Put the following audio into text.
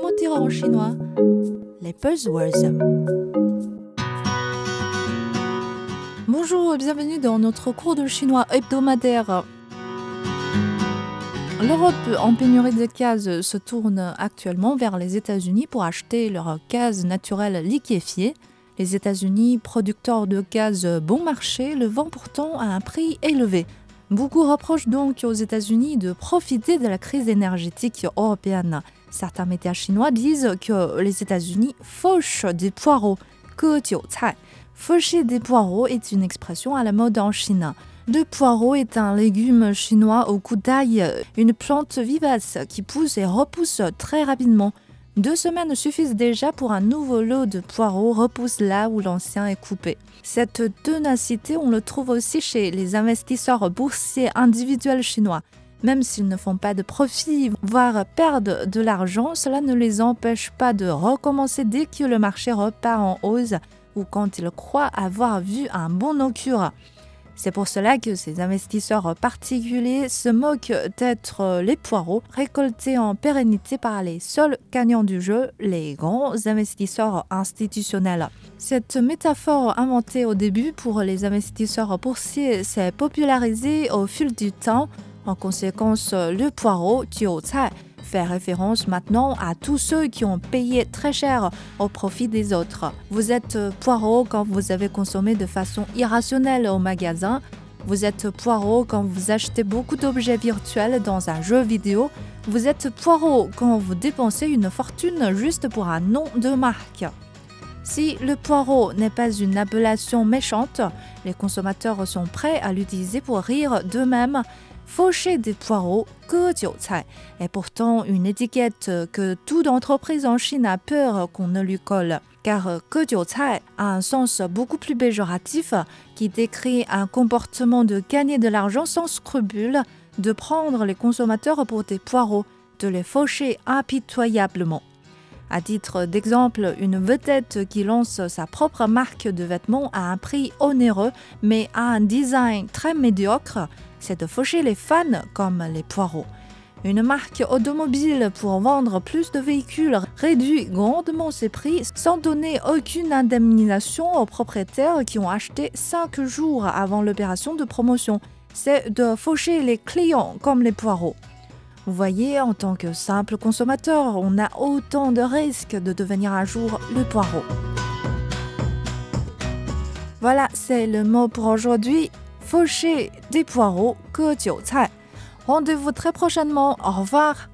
Comment dire en chinois Les buzzwords. Bonjour et bienvenue dans notre cours de chinois hebdomadaire. L'Europe en pénurie de gaz se tourne actuellement vers les États-Unis pour acheter leur gaz naturel liquéfié. Les États-Unis, producteurs de gaz bon marché, le vendent pourtant à un prix élevé. Beaucoup reprochent donc aux États-Unis de profiter de la crise énergétique européenne. Certains médias chinois disent que les États-Unis fauchent des poireaux, Faucher des poireaux est une expression à la mode en Chine. Le poireau est un légume chinois au coup d'ail, une plante vivace qui pousse et repousse très rapidement. Deux semaines suffisent déjà pour un nouveau lot de poireaux repousse là où l'ancien est coupé. Cette ténacité, on le trouve aussi chez les investisseurs boursiers individuels chinois. Même s'ils ne font pas de profit, voire perdent de l'argent, cela ne les empêche pas de recommencer dès que le marché repart en hausse ou quand ils croient avoir vu un bon occurrence. C'est pour cela que ces investisseurs particuliers se moquent d'être les poireaux récoltés en pérennité par les seuls gagnants du jeu, les grands investisseurs institutionnels. Cette métaphore inventée au début pour les investisseurs boursiers s'est popularisée au fil du temps. En conséquence, le poireau, Jiu fait référence maintenant à tous ceux qui ont payé très cher au profit des autres. Vous êtes poireau quand vous avez consommé de façon irrationnelle au magasin. Vous êtes poireau quand vous achetez beaucoup d'objets virtuels dans un jeu vidéo. Vous êtes poireau quand vous dépensez une fortune juste pour un nom de marque. Si le poireau n'est pas une appellation méchante, les consommateurs sont prêts à l'utiliser pour rire d'eux-mêmes faucher des poireaux, que est pourtant une étiquette que toute entreprise en Chine a peur qu'on ne lui colle. Car que a un sens beaucoup plus péjoratif qui décrit un comportement de gagner de l'argent sans scrupule, de prendre les consommateurs pour des poireaux, de les faucher impitoyablement. À titre d'exemple, une vedette qui lance sa propre marque de vêtements à un prix onéreux mais à un design très médiocre c'est de faucher les fans comme les poireaux. Une marque automobile pour vendre plus de véhicules réduit grandement ses prix sans donner aucune indemnisation aux propriétaires qui ont acheté 5 jours avant l'opération de promotion. C'est de faucher les clients comme les poireaux. Vous voyez, en tant que simple consommateur, on a autant de risques de devenir un jour le poireau. Voilà, c'est le mot pour aujourd'hui faucher des poireaux, que Rendez-vous très prochainement. Au revoir.